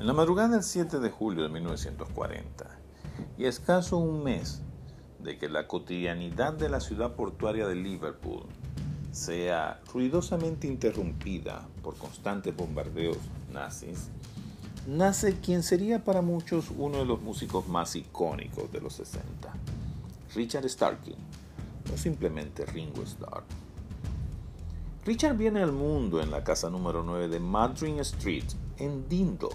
En la madrugada del 7 de julio de 1940, y escaso un mes de que la cotidianidad de la ciudad portuaria de Liverpool sea ruidosamente interrumpida por constantes bombardeos nazis, nace quien sería para muchos uno de los músicos más icónicos de los 60, Richard Starkey, o simplemente Ringo Starr. Richard viene al mundo en la casa número 9 de Madryn Street, en Dindal,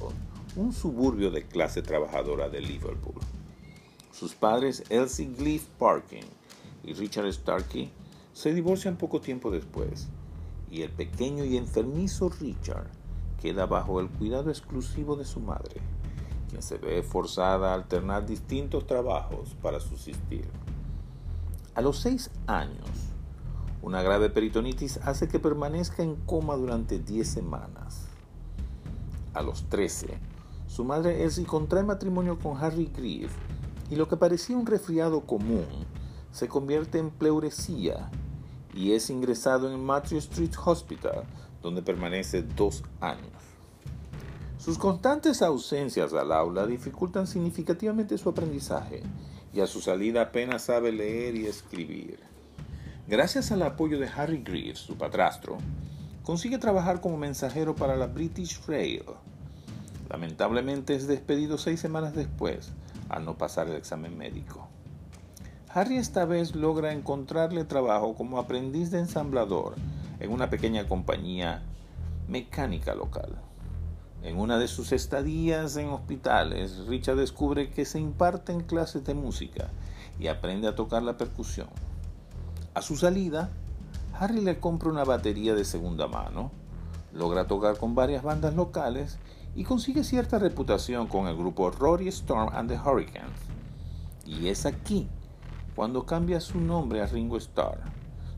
un suburbio de clase trabajadora de Liverpool. Sus padres, Elsie Gleaf Parkin y Richard Starkey, se divorcian poco tiempo después, y el pequeño y enfermizo Richard queda bajo el cuidado exclusivo de su madre, quien se ve forzada a alternar distintos trabajos para subsistir. A los seis años, una grave peritonitis hace que permanezca en coma durante diez semanas. A los trece, su madre Elsie contrae matrimonio con Harry Grieve y lo que parecía un resfriado común se convierte en pleuresía y es ingresado en Matthew Street Hospital, donde permanece dos años. Sus constantes ausencias al aula dificultan significativamente su aprendizaje y a su salida apenas sabe leer y escribir. Gracias al apoyo de Harry Greaves, su padrastro, consigue trabajar como mensajero para la British Rail. Lamentablemente es despedido seis semanas después al no pasar el examen médico. Harry esta vez logra encontrarle trabajo como aprendiz de ensamblador en una pequeña compañía mecánica local. En una de sus estadías en hospitales, Richard descubre que se imparten clases de música y aprende a tocar la percusión. A su salida, Harry le compra una batería de segunda mano, logra tocar con varias bandas locales y consigue cierta reputación con el grupo Rory Storm and the Hurricanes. Y es aquí cuando cambia su nombre a Ringo Starr,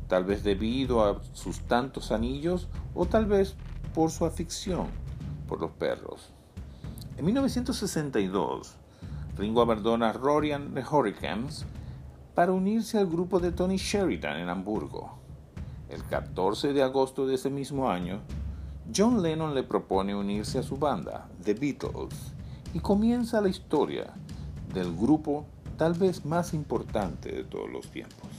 tal vez debido a sus tantos anillos o tal vez por su afición por los perros. En 1962, Ringo abandona Rory and the Hurricanes para unirse al grupo de Tony Sheridan en Hamburgo. El 14 de agosto de ese mismo año, John Lennon le propone unirse a su banda, The Beatles, y comienza la historia del grupo tal vez más importante de todos los tiempos.